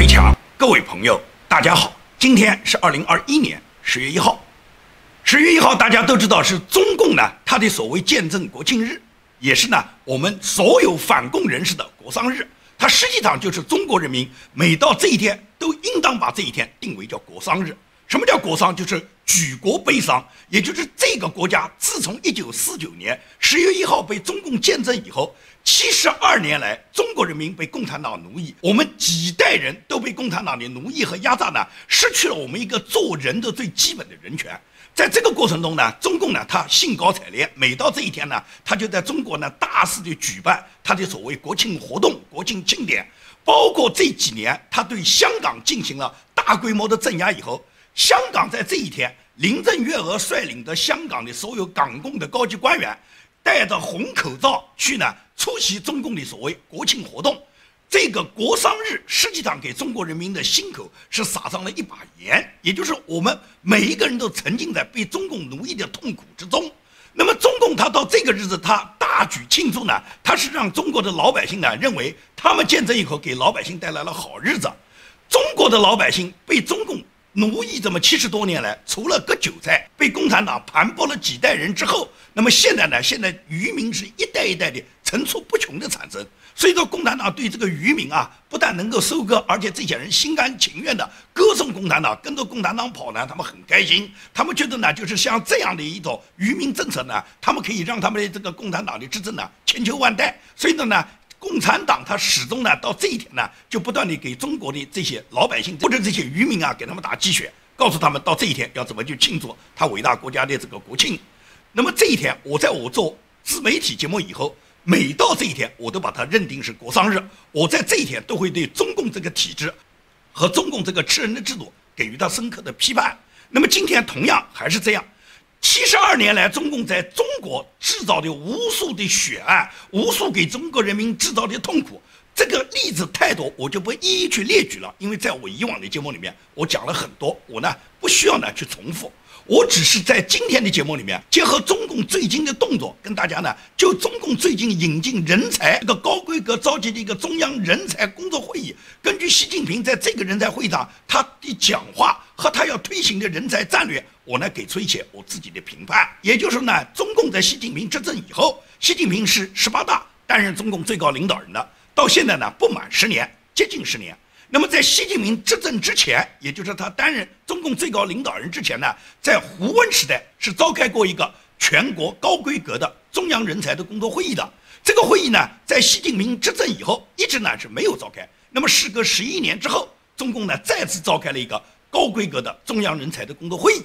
推墙，各位朋友，大家好，今天是二零二一年十月一号。十月一号，大家都知道是中共呢他的所谓建政国庆日，也是呢我们所有反共人士的国丧日。它实际上就是中国人民每到这一天都应当把这一天定为叫国丧日。什么叫国丧？就是举国悲伤，也就是这个国家自从一九四九年十月一号被中共建政以后，七十二年来，中国人民被共产党奴役，我们几代人都被共产党的奴役和压榨呢，失去了我们一个做人的最基本的人权。在这个过程中呢，中共呢，他兴高采烈，每到这一天呢，他就在中国呢大肆的举办他的所谓国庆活动、国庆庆典，包括这几年他对香港进行了大规模的镇压以后。香港在这一天，林郑月娥率领的香港的所有港共的高级官员，戴着红口罩去呢出席中共的所谓国庆活动。这个国殇日实际上给中国人民的心口是撒上了一把盐，也就是我们每一个人都沉浸在被中共奴役的痛苦之中。那么中共他到这个日子他大举庆祝呢，他是让中国的老百姓呢认为他们建政以后给老百姓带来了好日子。中国的老百姓被中共。奴役这么七十多年来，除了割韭菜，被共产党盘剥了几代人之后，那么现在呢？现在渔民是一代一代的层出不穷的产生。所以说，共产党对这个渔民啊，不但能够收割，而且这些人心甘情愿的歌颂共产党，跟着共产党跑呢，他们很开心。他们觉得呢，就是像这样的一种渔民政策呢，他们可以让他们的这个共产党的执政呢千秋万代。所以呢。共产党他始终呢，到这一天呢，就不断地给中国的这些老百姓或者这些渔民啊，给他们打鸡血，告诉他们到这一天要怎么去庆祝他伟大国家的这个国庆。那么这一天，我在我做自媒体节目以后，每到这一天，我都把它认定是国丧日。我在这一天都会对中共这个体制和中共这个吃人的制度给予他深刻的批判。那么今天同样还是这样。七十二年来，中共在中国制造的无数的血案，无数给中国人民制造的痛苦，这个例子太多，我就不一一去列举了。因为在我以往的节目里面，我讲了很多，我呢不需要呢去重复。我只是在今天的节目里面，结合中共最近的动作，跟大家呢就中共最近引进人才这个高规格召集的一个中央人才工作会议，根据习近平在这个人才会上他的讲话和他要推行的人才战略，我呢给出一些我自己的评判。也就是说呢，中共在习近平执政以后，习近平是十八大担任中共最高领导人的，到现在呢不满十年，接近十年。那么在习近平执政之前，也就是他担任中共最高领导人之前呢，在胡温时代是召开过一个全国高规格的中央人才的工作会议的。这个会议呢，在习近平执政以后一直呢是没有召开。那么时隔十一年之后，中共呢再次召开了一个高规格的中央人才的工作会议。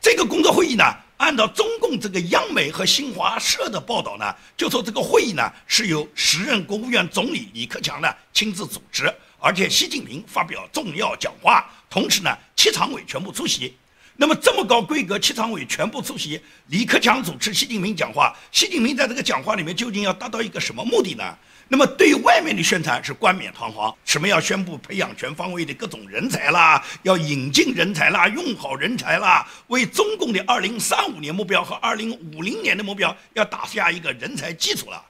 这个工作会议呢，按照中共这个央媒和新华社的报道呢，就说这个会议呢是由时任国务院总理李克强呢亲自组织。而且习近平发表重要讲话，同时呢，七常委全部出席。那么这么高规格，七常委全部出席，李克强主持，习近平讲话。习近平在这个讲话里面究竟要达到一个什么目的呢？那么对外面的宣传是冠冕堂皇，什么要宣布培养全方位的各种人才啦，要引进人才啦，用好人才啦，为中共的二零三五年目标和二零五零年的目标要打下一个人才基础了。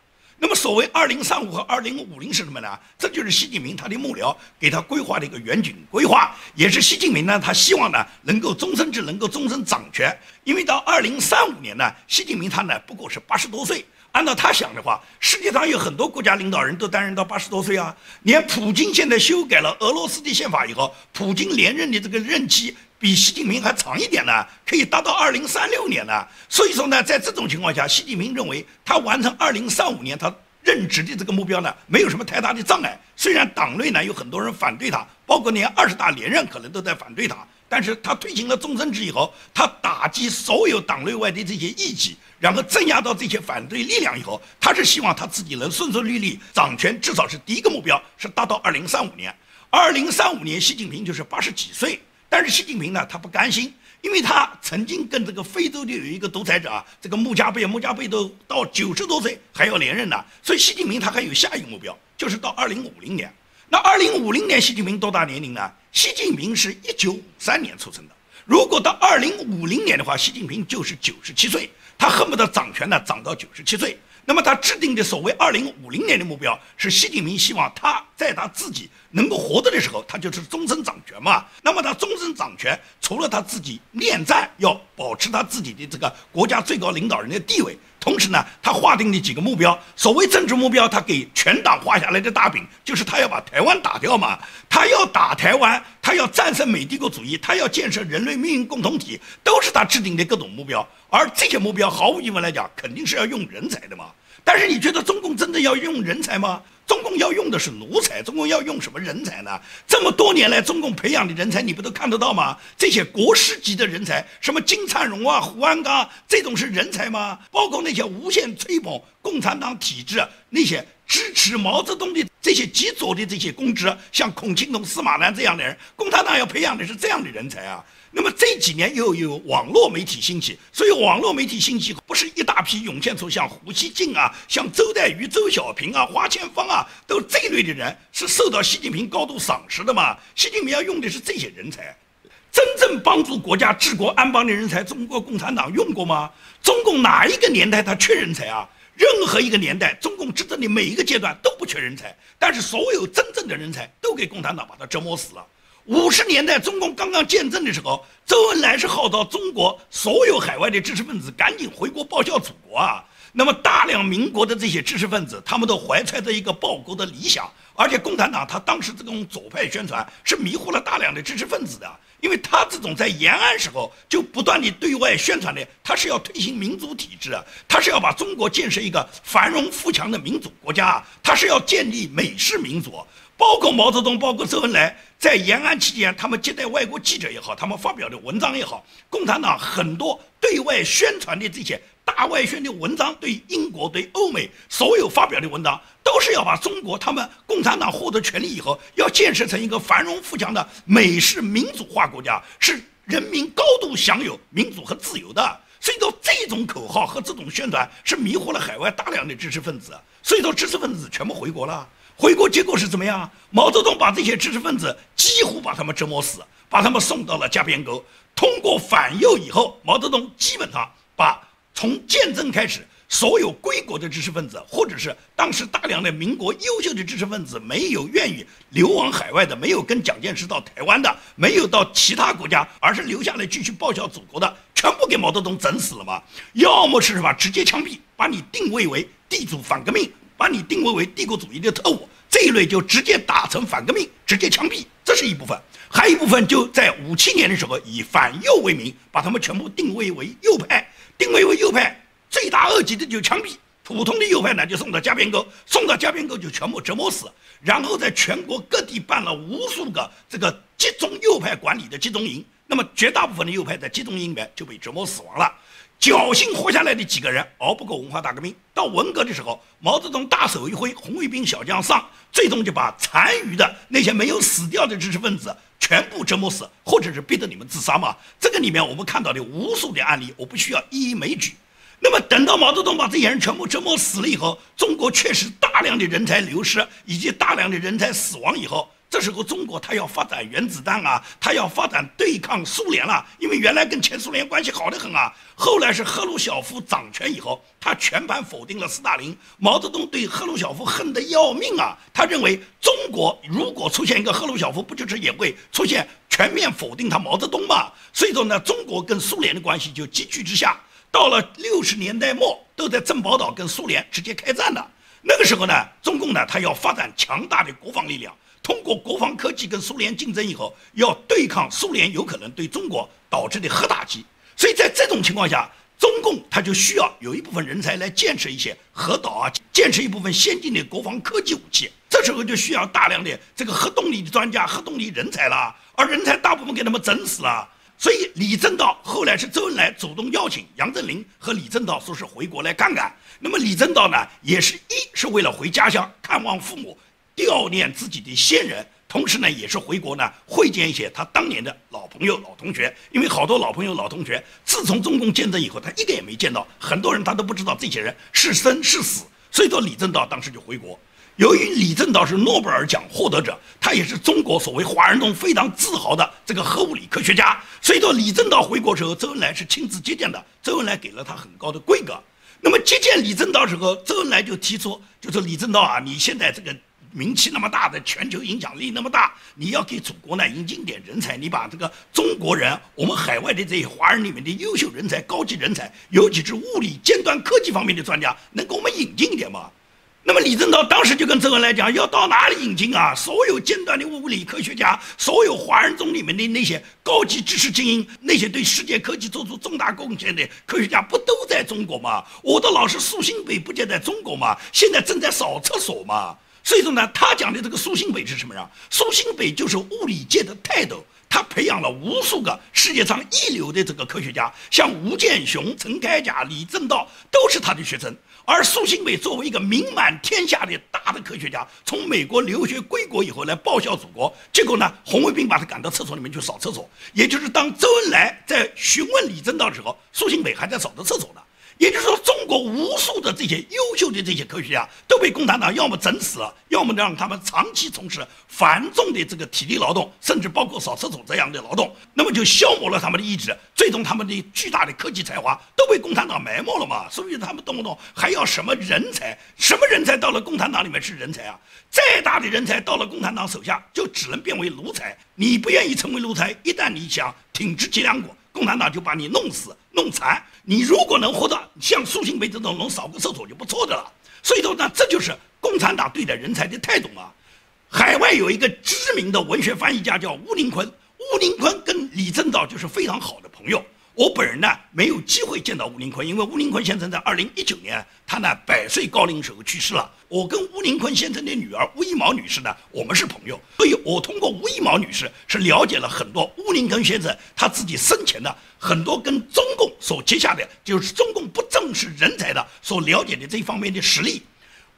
那么，所谓二零三五和二零五零是什么呢？这就是习近平他的幕僚给他规划的一个远景规划，也是习近平呢，他希望呢能够终身制，能够终身掌权。因为到二零三五年呢，习近平他呢不过是八十多岁。按照他想的话，世界上有很多国家领导人都担任到八十多岁啊。连普京现在修改了俄罗斯的宪法以后，普京连任的这个任期。比习近平还长一点呢，可以达到二零三六年呢。所以说呢，在这种情况下，习近平认为他完成二零三五年他任职的这个目标呢，没有什么太大的障碍。虽然党内呢有很多人反对他，包括连二十大连任可能都在反对他，但是他推行了终身制以后，他打击所有党内外的这些异己，然后镇压到这些反对力量以后，他是希望他自己能顺顺利利掌权，至少是第一个目标是达到二零三五年。二零三五年，习近平就是八十几岁。但是习近平呢，他不甘心，因为他曾经跟这个非洲的有一个独裁者啊，这个穆加贝，穆加贝都到九十多岁还要连任呢，所以习近平他还有下一个目标，就是到二零五零年。那二零五零年，习近平多大年龄呢？习近平是一九五三年出生的，如果到二零五零年的话，习近平就是九十七岁，他恨不得掌权呢，掌到九十七岁。那么他制定的所谓二零五零年的目标，是习近平希望他在他自己能够活着的时候，他就是终身掌权嘛。那么他终身掌权，除了他自己恋战，要保持他自己的这个国家最高领导人的地位。同时呢，他划定的几个目标，所谓政治目标，他给全党画下来的大饼，就是他要把台湾打掉嘛，他要打台湾，他要战胜美帝国主义，他要建设人类命运共同体，都是他制定的各种目标。而这些目标，毫无疑问来讲，肯定是要用人才的嘛。但是你觉得中共真的要用人才吗？中共要用的是奴才，中共要用什么人才呢？这么多年来，中共培养的人才，你不都看得到吗？这些国师级的人才，什么金灿荣啊、胡鞍钢，这种是人才吗？包括那些无限吹捧共产党体制、那些支持毛泽东的这些极左的这些公知，像孔庆东、司马南这样的人，共产党要培养的是这样的人才啊。那么这几年又有网络媒体兴起，所以网络媒体兴起不是一大批涌现出像胡锡进啊、像周代瑜、周小平啊、花千芳啊，都这一类的人是受到习近平高度赏识的嘛？习近平要用的是这些人才，真正帮助国家治国安邦的人才，中国共产党用过吗？中共哪一个年代他缺人才啊？任何一个年代，中共执政的每一个阶段都不缺人才，但是所有真正的人才都给共产党把他折磨死了。五十年代中共刚刚建政的时候，周恩来是号召中国所有海外的知识分子赶紧回国报效祖国啊。那么大量民国的这些知识分子，他们都怀揣着一个报国的理想，而且共产党他当时这种左派宣传是迷惑了大量的知识分子的，因为他这种在延安时候就不断的对外宣传的，他是要推行民主体制啊，他是要把中国建设一个繁荣富强的民主国家，他是要建立美式民主。包括毛泽东，包括周恩来，在延安期间，他们接待外国记者也好，他们发表的文章也好，共产党很多对外宣传的这些大外宣的文章，对英国、对欧美所有发表的文章，都是要把中国他们共产党获得权力以后，要建设成一个繁荣富强的美式民主化国家，是人民高度享有民主和自由的。所以说，这种口号和这种宣传是迷惑了海外大量的知识分子，所以说知识分子全部回国了。回国结果是怎么样？毛泽东把这些知识分子几乎把他们折磨死，把他们送到了加边沟。通过反右以后，毛泽东基本上把从建政开始所有归国的知识分子，或者是当时大量的民国优秀的知识分子，没有愿意流亡海外的，没有跟蒋介石到台湾的，没有到其他国家，而是留下来继续报效祖国的，全部给毛泽东整死了嘛？要么是什么直接枪毙，把你定位为地主反革命。把你定位为帝国主义的特务，这一类就直接打成反革命，直接枪毙，这是一部分；还有一部分就在五七年的时候以反右为名，把他们全部定位为右派，定位为右派，罪大恶极的就枪毙，普通的右派呢就送到加边沟，送到加边沟就全部折磨死，然后在全国各地办了无数个这个集中右派管理的集中营，那么绝大部分的右派在集中营里面就被折磨死亡了。侥幸活下来的几个人熬不过文化大革命，到文革的时候，毛泽东大手一挥，红卫兵小将上，最终就把残余的那些没有死掉的知识分子全部折磨死，或者是逼得你们自杀嘛。这个里面我们看到的无数的案例，我不需要一一枚举。那么等到毛泽东把这些人全部折磨死了以后，中国确实大量的人才流失以及大量的人才死亡以后。这时候，中国它要发展原子弹啊，它要发展对抗苏联了，因为原来跟前苏联关系好得很啊。后来是赫鲁晓夫掌权以后，他全盘否定了斯大林。毛泽东对赫鲁晓夫恨得要命啊，他认为中国如果出现一个赫鲁晓夫，不就是也会出现全面否定他毛泽东吗？所以说呢，中国跟苏联的关系就急剧之下，到了六十年代末，都在珍宝岛跟苏联直接开战了。那个时候呢，中共呢，他要发展强大的国防力量。通过国防科技跟苏联竞争以后，要对抗苏联有可能对中国导致的核打击，所以在这种情况下，中共他就需要有一部分人才来建设一些核岛啊，建设一部分先进的国防科技武器。这时候就需要大量的这个核动力的专家、核动力人才了，而人才大部分给他们整死了。所以李政道后来是周恩来主动邀请杨振宁和李政道说是回国来看看。那么李政道呢，也是一是为了回家乡看望父母。悼念自己的先人，同时呢，也是回国呢会见一些他当年的老朋友、老同学。因为好多老朋友、老同学，自从中共建政以后，他一个也没见到，很多人他都不知道这些人是生是死。所以说，李政道当时就回国。由于李政道是诺贝尔奖获得者，他也是中国所谓华人中非常自豪的这个核物理科学家，所以说李政道回国时候，周恩来是亲自接见的，周恩来给了他很高的规格。那么接见李政道时候，周恩来就提出，就说李政道啊，你现在这个名气那么大的，全球影响力那么大，你要给祖国呢引进点人才，你把这个中国人，我们海外的这些华人里面的优秀人才、高级人才，尤其是物理尖端科技方面的专家，能给我们引进一点吗？那么李政道当时就跟周恩来讲，要到哪里引进啊？所有尖端的物理科学家，所有华人中里面的那些高级知识精英，那些对世界科技做出重大贡献的科学家，不都在中国吗？我的老师苏新北不就在中国吗？现在正在扫厕所吗？所以说呢，他讲的这个苏新北是什么呀？苏新北就是物理界的泰斗。他培养了无数个世界上一流的这个科学家，像吴健雄、陈开甲、李政道都是他的学生。而苏新北作为一个名满天下的大的科学家，从美国留学归国以后来报效祖国，结果呢，红卫兵把他赶到厕所里面去扫厕所。也就是当周恩来在询问李政道的时候，苏新北还在扫着厕所呢。也就是说，中国无数的这些优秀的这些科学家都被共产党要么整死了，要么让他们长期从事繁重的这个体力劳动，甚至包括扫厕所这样的劳动，那么就消磨了他们的意志，最终他们的巨大的科技才华都被共产党埋没了嘛。所以他们动不动还要什么人才？什么人才到了共产党里面是人才啊？再大的人才到了共产党手下就只能变为奴才。你不愿意成为奴才，一旦你想挺直脊梁骨。共产党就把你弄死、弄残。你如果能活到像苏新北这种能扫个厕所就不错的了。所以说呢，这就是共产党对待人才的态度啊。海外有一个知名的文学翻译家叫乌林坤，乌林坤跟李政道就是非常好的朋友。我本人呢没有机会见到吴林坤，因为吴林坤先生在二零一九年他呢百岁高龄时候去世了。我跟吴林坤先生的女儿吴一毛女士呢，我们是朋友，所以我通过吴一毛女士是了解了很多吴林坤先生他自己生前的很多跟中共所结下的，就是中共不重视人才的所了解的这方面的实力。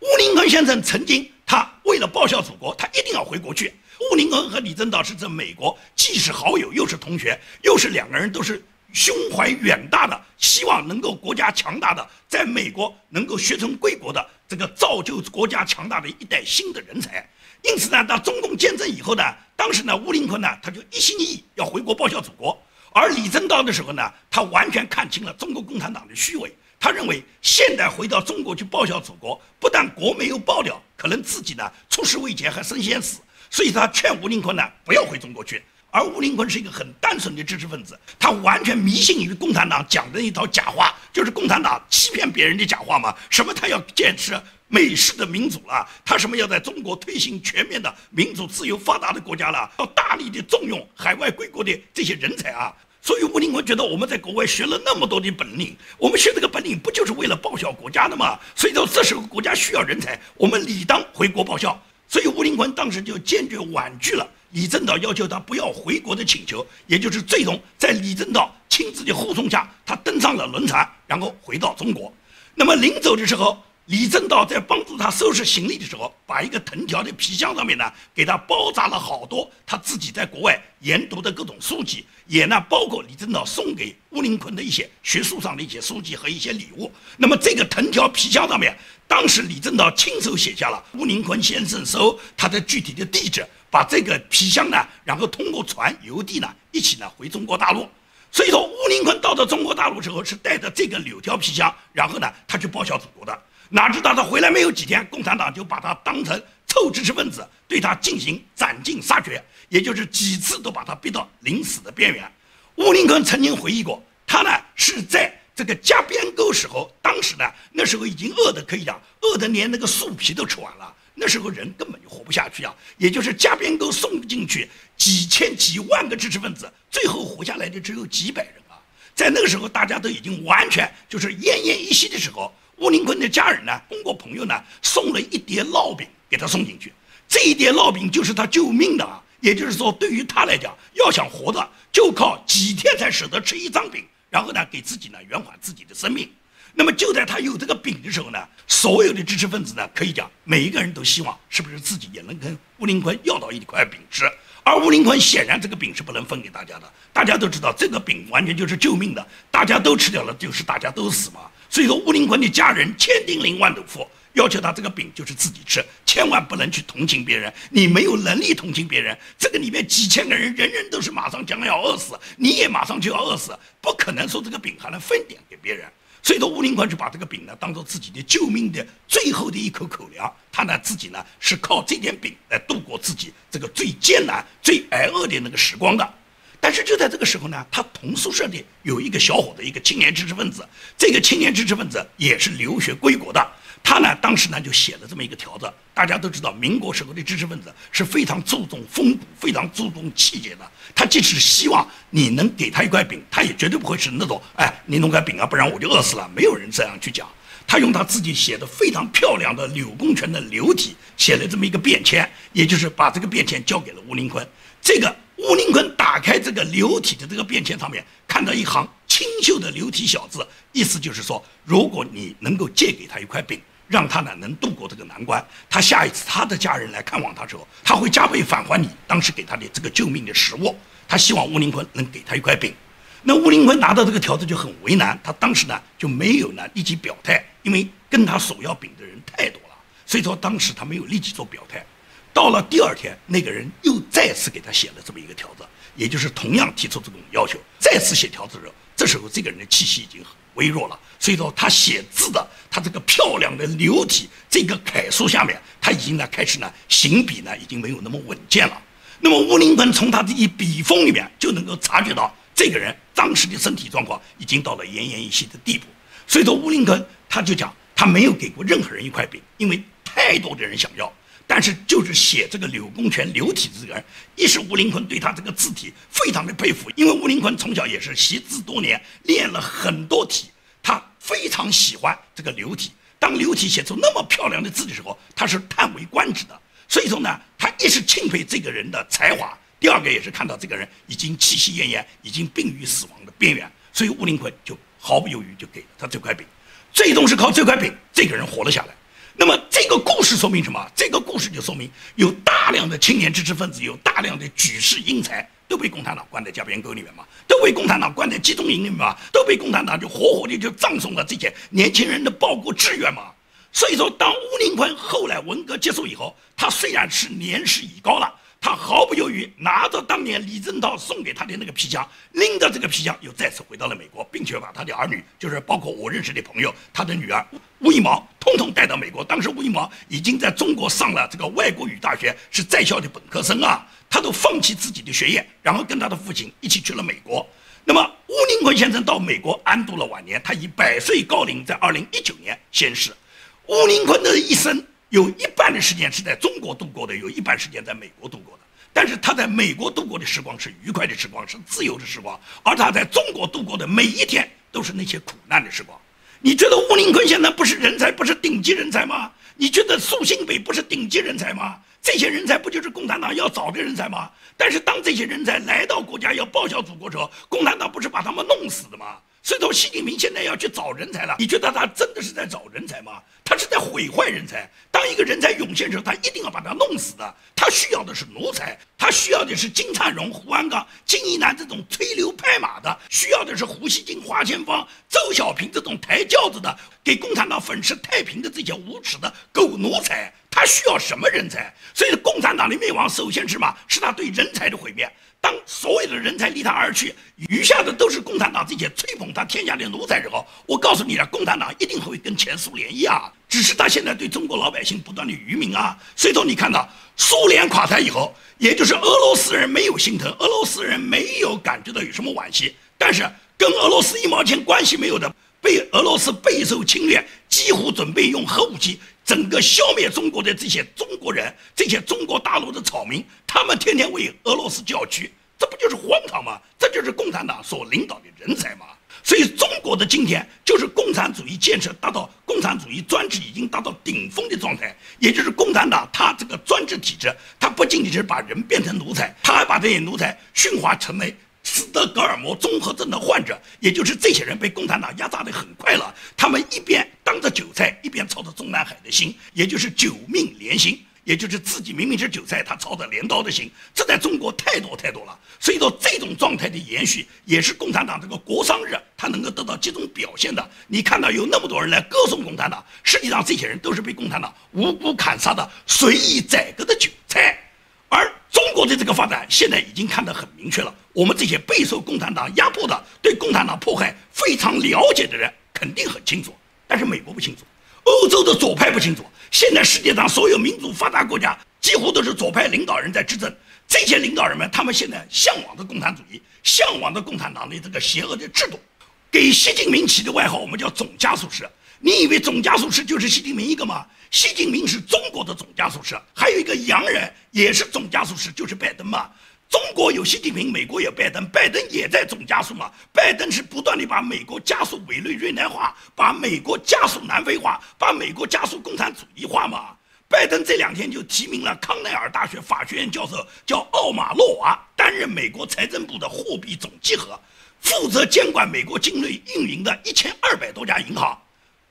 吴林坤先生曾经他为了报效祖国，他一定要回国去。吴林坤和李政道是在美国既是好友又是同学，又是两个人都是。胸怀远大的，希望能够国家强大的，在美国能够学成归国的这个造就国家强大的一代新的人才。因此呢，到中共建政以后呢，当时呢，吴林坤呢，他就一心一意要回国报效祖国。而李政道的时候呢，他完全看清了中国共产党的虚伪，他认为现在回到中国去报效祖国，不但国没有报掉，可能自己呢出师未捷还身先死，所以他劝吴林坤呢不要回中国去。而吴林坤是一个很单纯的知识分子，他完全迷信于共产党讲的一套假话，就是共产党欺骗别人的假话嘛。什么他要坚持美式的民主了，他什么要在中国推行全面的民主、自由、发达的国家了，要大力的重用海外归国的这些人才啊。所以吴林坤觉得我们在国外学了那么多的本领，我们学这个本领不就是为了报效国家的吗？所以说这时候国家需要人才，我们理当回国报效。所以吴林坤当时就坚决婉拒了。李政道要求他不要回国的请求，也就是最终在李政道亲自的护送下，他登上了轮船，然后回到中国。那么临走的时候，李政道在帮助他收拾行李的时候，把一个藤条的皮箱上面呢，给他包扎了好多他自己在国外研读的各种书籍，也呢包括李政道送给乌林坤的一些学术上的一些书籍和一些礼物。那么这个藤条皮箱上面，当时李政道亲手写下了乌林坤先生收他的具体的地址。把这个皮箱呢，然后通过船邮递呢，一起呢回中国大陆。所以说，吴林坤到了中国大陆之后，是带着这个柳条皮箱，然后呢，他去报效祖国的。哪知道他回来没有几天，共产党就把他当成臭知识分子，对他进行斩尽杀绝，也就是几次都把他逼到临死的边缘。吴林坤曾经回忆过，他呢是在这个夹边沟时候，当时呢那时候已经饿的可以讲，饿的连那个树皮都吃完了。那时候人根本就活不下去啊！也就是加边沟送进去几千几万个知识分子，最后活下来的只有几百人啊！在那个时候，大家都已经完全就是奄奄一息的时候，吴林坤的家人呢，通过朋友呢，送了一叠烙饼给他送进去。这一叠烙饼就是他救命的啊！也就是说，对于他来讲，要想活的，就靠几天才舍得吃一张饼，然后呢，给自己呢圆缓自己的生命。那么就在他有这个饼的时候呢，所有的知识分子呢，可以讲每一个人都希望是不是自己也能跟吴林坤要到一块饼吃。而吴林坤显然这个饼是不能分给大家的，大家都知道这个饼完全就是救命的，大家都吃掉了就是大家都死嘛。所以说吴林坤的家人千叮咛万嘱咐，要求他这个饼就是自己吃，千万不能去同情别人。你没有能力同情别人，这个里面几千个人，人人都是马上将要饿死，你也马上就要饿死，不可能说这个饼还能分点给别人。所以说，吴林宽就把这个饼呢当做自己的救命的最后的一口口粮。他呢自己呢是靠这点饼来度过自己这个最艰难、最挨饿的那个时光的。但是就在这个时候呢，他同宿舍的有一个小伙子，一个青年知识分子。这个青年知识分子也是留学归国的。他呢当时呢就写了这么一个条子。大家都知道，民国时候的知识分子是非常注重风骨、非常注重气节的。他即使希望你能给他一块饼，他也绝对不会是那种，哎，你弄块饼啊，不然我就饿死了。没有人这样去讲。他用他自己写的非常漂亮的柳公权的流体写了这么一个便签，也就是把这个便签交给了吴林坤。这个吴林坤打开这个流体的这个便签上面，看到一行清秀的流体小字，意思就是说，如果你能够借给他一块饼。让他呢能度过这个难关，他下一次他的家人来看望他时候，他会加倍返还你当时给他的这个救命的食物。他希望吴林坤能给他一块饼。那吴林坤拿到这个条子就很为难，他当时呢就没有呢立即表态，因为跟他索要饼的人太多了，所以说当时他没有立即做表态。到了第二天，那个人又再次给他写了这么一个条子，也就是同样提出这种要求，再次写条子的时候，这时候这个人的气息已经很。微弱了，所以说他写字的，他这个漂亮的流体，这个楷书下面，他已经呢开始呢行笔呢已经没有那么稳健了。那么吴林坤从他这一笔锋里面就能够察觉到，这个人当时的身体状况已经到了奄奄一息的地步。所以说吴林坤他就讲，他没有给过任何人一块饼，因为太多的人想要。但是就是写这个柳公权柳体这个人，一是吴林坤对他这个字体非常的佩服，因为吴林坤从小也是习字多年，练了很多体，他非常喜欢这个柳体。当柳体写出那么漂亮的字的时候，他是叹为观止的。所以说呢，他一是钦佩这个人的才华，第二个也是看到这个人已经气息奄奄，已经病于死亡的边缘，所以吴林坤就毫不犹豫就给了他这块饼，最终是靠这块饼，这个人活了下来。那么这个故事说明什么？这个故事就说明有大量的青年知识分子，有大量的举世英才都被共产党关在夹边沟里面嘛，都被共产党关在集中营里面嘛，都被共产党就活活的就葬送了这些年轻人的报国志愿嘛。所以说，当乌林坤后来文革结束以后，他虽然是年事已高了。他毫不犹豫拿着当年李政道送给他的那个皮箱，拎着这个皮箱又再次回到了美国，并且把他的儿女，就是包括我认识的朋友，他的女儿吴一毛，通通带到美国。当时吴一毛已经在中国上了这个外国语大学，是在校的本科生啊。他都放弃自己的学业，然后跟他的父亲一起去了美国。那么吴林坤先生到美国安度了晚年，他以百岁高龄在二零一九年仙逝。吴林坤的一生。有一半的时间是在中国度过的，有一半时间在美国度过的。但是他在美国度过的时光是愉快的时光，是自由的时光，而他在中国度过的每一天都是那些苦难的时光。你觉得吴林坤现在不是人才，不是顶级人才吗？你觉得苏新北不是顶级人才吗？这些人才不就是共产党要找的人才吗？但是当这些人才来到国家要报效祖国时候，共产党不是把他们弄死的吗？所以说，习近平现在要去找人才了。你觉得他真的是在找人才吗？他是在毁坏人才。当一个人才涌现时候，他一定要把他弄死的。他需要的是奴才，他需要的是金灿荣、胡鞍钢、金一南这种吹牛拍马的，需要的是胡锡进、华千芳、周小平这种抬轿子的，给共产党粉饰太平的这些无耻的狗奴才。他需要什么人才？所以，共产党的灭亡，首先是什么？是他对人才的毁灭。当所有的人才离他而去，余下的都是共产党这些吹捧他天下的奴才之后，我告诉你了，共产党一定会跟前苏联一样，只是他现在对中国老百姓不断的愚民啊。所以说，你看到苏联垮台以后，也就是俄罗斯人没有心疼，俄罗斯人没有感觉到有什么惋惜，但是跟俄罗斯一毛钱关系没有的，被俄罗斯备受侵略，几乎准备用核武器。整个消灭中国的这些中国人，这些中国大陆的草民，他们天天为俄罗斯叫屈，这不就是荒唐吗？这就是共产党所领导的人才吗？所以中国的今天就是共产主义建设达到共产主义专制已经达到顶峰的状态，也就是共产党它这个专制体制，它不仅仅是把人变成奴才，它还把这些奴才驯化成为。斯德哥尔摩综合症的患者，也就是这些人被共产党压榨得很快了。他们一边当着韭菜，一边操着中南海的心，也就是九命连心。也就是自己明明是韭菜，他操着镰刀的心，这在中国太多太多了。所以说，这种状态的延续，也是共产党这个国殇日他能够得到集中表现的。你看到有那么多人来歌颂共产党，实际上这些人都是被共产党无辜砍杀的随意宰割的韭菜。国的这个发展，现在已经看得很明确了。我们这些备受共产党压迫的、对共产党迫害非常了解的人，肯定很清楚。但是美国不清楚，欧洲的左派不清楚。现在世界上所有民主发达国家，几乎都是左派领导人在执政。这些领导人们，他们现在向往的共产主义，向往的共产党的这个邪恶的制度，给习近平起的外号，我们叫总加速师。你以为总加速师就是习近平一个吗？习近平是中国的总加速师，还有一个洋人也是总加速师，就是拜登嘛。中国有习近平，美国有拜登，拜登也在总加速嘛。拜登是不断地把美国加速委内瑞拉化，把美国加速南非化，把美国加速共产主义化嘛。拜登这两天就提名了康奈尔大学法学院教授，叫奥马洛娃，担任美国财政部的货币总稽核，负责监管美国境内运营的一千二百多家银行。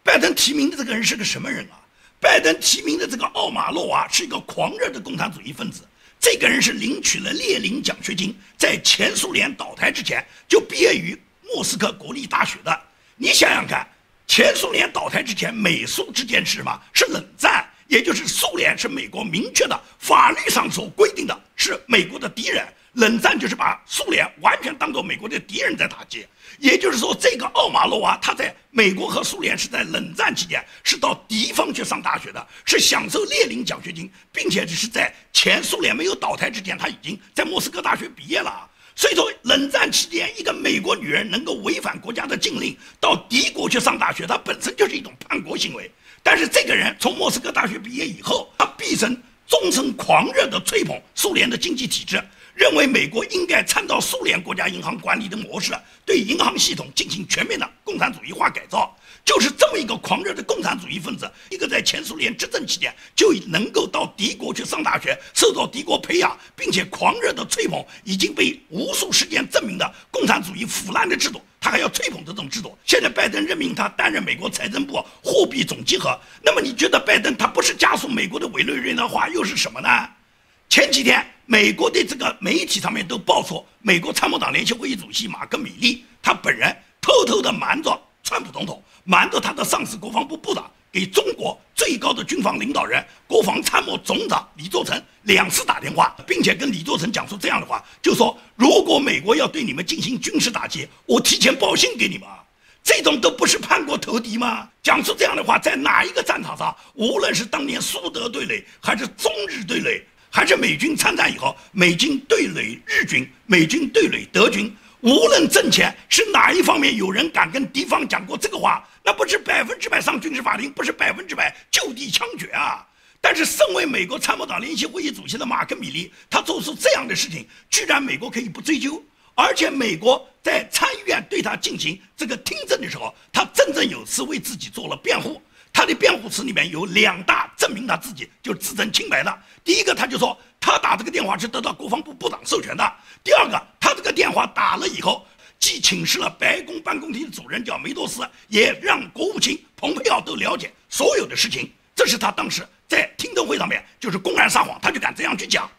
拜登提名的这个人是个什么人啊？拜登提名的这个奥马洛娃是一个狂热的共产主义分子，这个人是领取了列宁奖学金，在前苏联倒台之前就毕业于莫斯科国立大学的。你想想看，前苏联倒台之前，美苏之间是什么？是冷战。也就是苏联是美国明确的法律上所规定的是美国的敌人，冷战就是把苏联完全当做美国的敌人在打击。也就是说，这个奥马洛娃他在美国和苏联是在冷战期间是到敌方去上大学的，是享受列宁奖学金，并且是在前苏联没有倒台之前，他已经在莫斯科大学毕业了。所以说，冷战期间一个美国女人能够违反国家的禁令到敌国去上大学，她本身就是一种叛国行为。但是这个人从莫斯科大学毕业以后，他毕生忠诚狂热地吹捧苏联的经济体制，认为美国应该参照苏联国家银行管理的模式，对银行系统进行全面的共产主义化改造。就是这么一个狂热的共产主义分子，一个在前苏联执政期间就能够到敌国去上大学，受到敌国培养，并且狂热的吹捧已经被无数事件证明的共产主义腐烂的制度。他还要吹捧这种制度。现在拜登任命他担任美国财政部货币总稽核，那么你觉得拜登他不是加速美国的委内瑞拉化，又是什么呢？前几天美国的这个媒体上面都爆出，美国参谋长联席会议主席马克米利他本人偷偷的瞒着川普总统，瞒着他的上司国防部部长。给中国最高的军方领导人、国防参谋总长李作成两次打电话，并且跟李作成讲出这样的话，就说如果美国要对你们进行军事打击，我提前报信给你们。这种都不是叛国投敌吗？讲出这样的话，在哪一个战场上，无论是当年苏德对垒，还是中日对垒，还是美军参战以后，美军对垒日军，美军对垒德军。无论挣钱是哪一方面，有人敢跟敌方讲过这个话，那不是百分之百上军事法庭，不是百分之百就地枪决啊！但是，身为美国参谋长联席会议主席的马克米利，他做出这样的事情，居然美国可以不追究，而且美国在参议院对他进行这个听证的时候，他振振有词为自己做了辩护。他的辩护词里面有两大证明他自己就自证清白的。第一个，他就说他打这个电话是得到国防部部长授权的；第二个，他这个电话打了以后，既请示了白宫办公厅的主任叫梅多斯，也让国务卿蓬佩奥都了解所有的事情。这是他当时在听证会上面就是公然撒谎，他就敢这样去讲。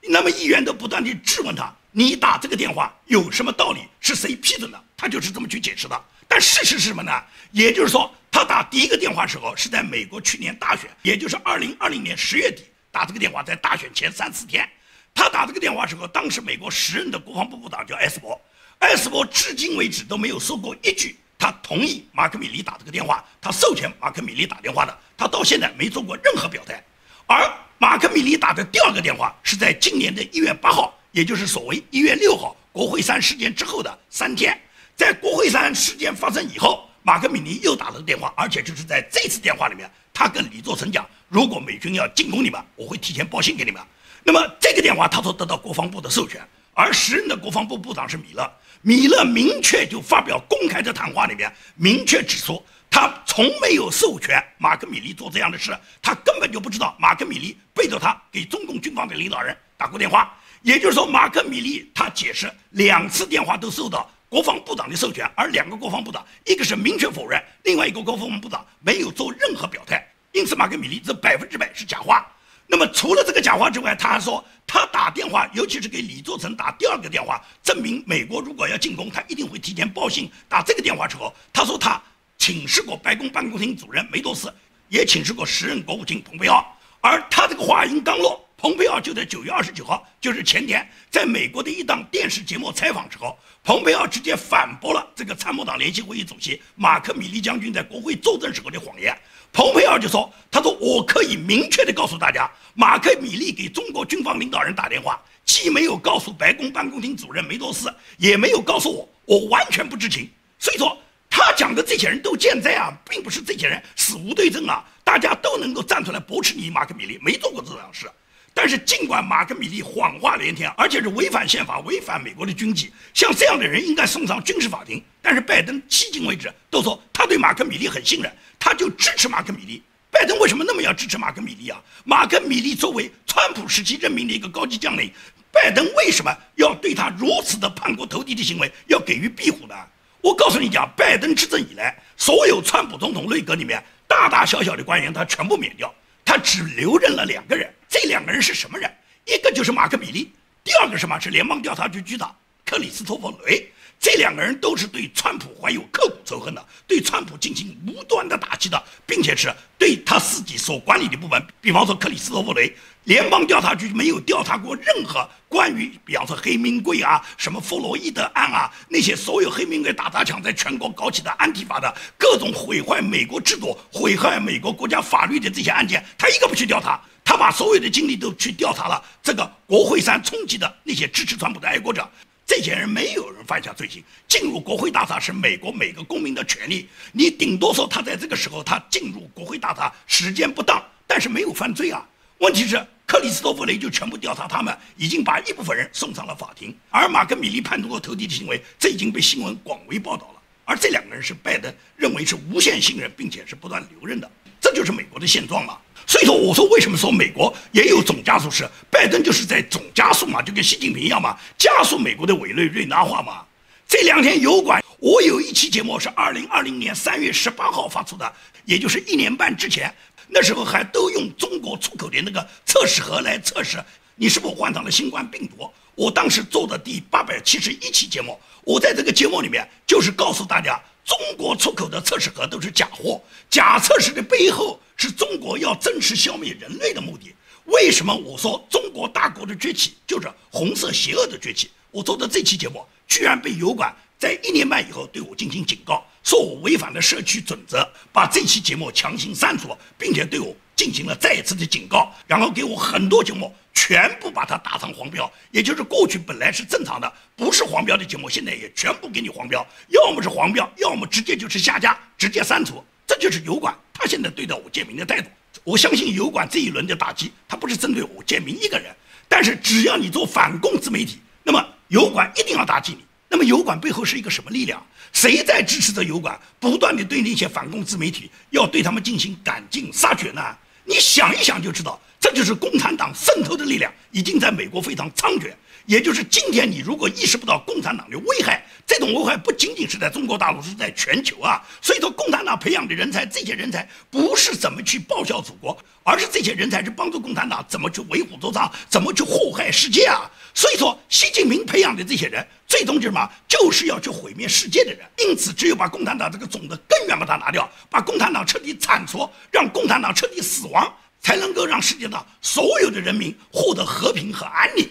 那么议员都不断地质问他：“你打这个电话有什么道理？是谁批准的？”他就是这么去解释的。但事实是什么呢？也就是说。他打第一个电话时候是在美国去年大选，也就是二零二零年十月底打这个电话，在大选前三四天，他打这个电话时候，当时美国时任的国防部部长叫埃斯珀，埃斯珀至今为止都没有说过一句他同意马克米利打这个电话，他授权马克米利打电话的，他到现在没做过任何表态。而马克米利打的第二个电话是在今年的一月八号，也就是所谓一月六号国会山事件之后的三天，在国会山事件发生以后。马克米尼又打了个电话，而且就是在这次电话里面，他跟李作成讲，如果美军要进攻你们，我会提前报信给你们。那么这个电话他说得到国防部的授权，而时任的国防部部长是米勒，米勒明确就发表公开的谈话里面明确指出，他从没有授权马克米利做这样的事，他根本就不知道马克米利背着他给中共军方的领导人打过电话。也就是说，马克米利他解释两次电话都受到。国防部长的授权，而两个国防部长，一个是明确否认，另外一个国防部长没有做任何表态，因此马克米利这百分之百是假话。那么除了这个假话之外，他还说他打电话，尤其是给李作成打第二个电话，证明美国如果要进攻，他一定会提前报信。打这个电话之后，他说他请示过白宫办公厅主任梅多斯，也请示过时任国务卿蓬佩奥。而他这个话音刚落，蓬佩奥就在九月二十九号，就是前天，在美国的一档电视节目采访之后，蓬佩奥直接反驳了这个参谋长联席会议主席马克米利将军在国会作证时候的谎言。蓬佩奥就说：“他说我可以明确的告诉大家，马克米利给中国军方领导人打电话，既没有告诉白宫办公厅主任梅多斯，也没有告诉我，我完全不知情。所以说，他讲的这些人都健在啊，并不是这些人死无对证啊，大家都能够站出来驳斥你马克米利没做过这样事。但是，尽管马克米利谎话连天，而且是违反宪法、违反美国的军纪，像这样的人应该送上军事法庭。但是，拜登迄今为止都说对马克米利很信任。”他就支持马克米利。拜登为什么那么要支持马克米利啊？马克米利作为川普时期任命的一个高级将领，拜登为什么要对他如此的叛国投敌的行为要给予庇护呢？我告诉你讲，拜登执政以来，所有川普总统内阁里面大大小小的官员他全部免掉，他只留任了两个人。这两个人是什么人？一个就是马克米利，第二个什么是联邦调查局局长克里斯托弗雷。这两个人都是对川普怀有刻骨仇恨的，对川普进行无端的打击的，并且是对他自己所管理的部门，比方说克里斯托弗雷，联邦调查局没有调查过任何关于，比方说黑名贵啊、什么弗洛伊德案啊，那些所有黑名贵打砸抢在全国搞起的安提法的各种毁坏美国制度、毁坏美国国家法律的这些案件，他一个不去调查，他把所有的精力都去调查了这个国会山冲击的那些支持川普的爱国者。这些人没有人犯下罪行，进入国会大厦是美国每个公民的权利。你顶多说他在这个时候他进入国会大厦时间不当，但是没有犯罪啊。问题是克里斯托弗雷就全部调查他们，已经把一部分人送上了法庭。而马克米利叛国投敌的行为，这已经被新闻广为报道了。而这两个人是拜登认为是无限信任，并且是不断留任的，这就是美国的现状嘛。所以说，我说为什么说美国也有总加速式？拜登就是在总加速嘛，就跟习近平一样嘛，加速美国的委内瑞拉化嘛。这两天油管，我有一期节目是二零二零年三月十八号发出的，也就是一年半之前，那时候还都用中国出口的那个测试盒来测试你是否患上了新冠病毒。我当时做的第八百七十一期节目，我在这个节目里面就是告诉大家，中国出口的测试盒都是假货，假测试的背后。是中国要真实消灭人类的目的。为什么我说中国大国的崛起就是红色邪恶的崛起？我做的这期节目居然被油管在一年半以后对我进行警告，说我违反了社区准则，把这期节目强行删除，并且对我进行了再一次的警告，然后给我很多节目全部把它打上黄标，也就是过去本来是正常的，不是黄标的节目，现在也全部给你黄标，要么是黄标，要么直接就是下架，直接删除，这就是油管。他现在对待我建明的态度，我相信油管这一轮的打击，他不是针对我建明一个人，但是只要你做反共自媒体，那么油管一定要打击你。那么油管背后是一个什么力量？谁在支持着油管不断的对那些反共自媒体要对他们进行赶尽杀绝呢？你想一想就知道，这就是共产党渗透的力量，已经在美国非常猖獗。也就是今天，你如果意识不到共产党的危害，这种危害不仅仅是在中国大陆，是在全球啊。所以说，共产党培养的人才，这些人才不是怎么去报效祖国，而是这些人才是帮助共产党怎么去为虎作伥，怎么去祸害世界啊。所以说，习近平培养的这些人，最终就是什么？就是要去毁灭世界的人。因此，只有把共产党这个种子根源把它拿掉，把共产党彻底铲除，让共产党彻底死亡，才能够让世界上所有的人民获得和平和安宁。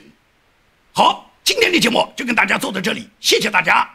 好，今天的节目就跟大家做到这里，谢谢大家。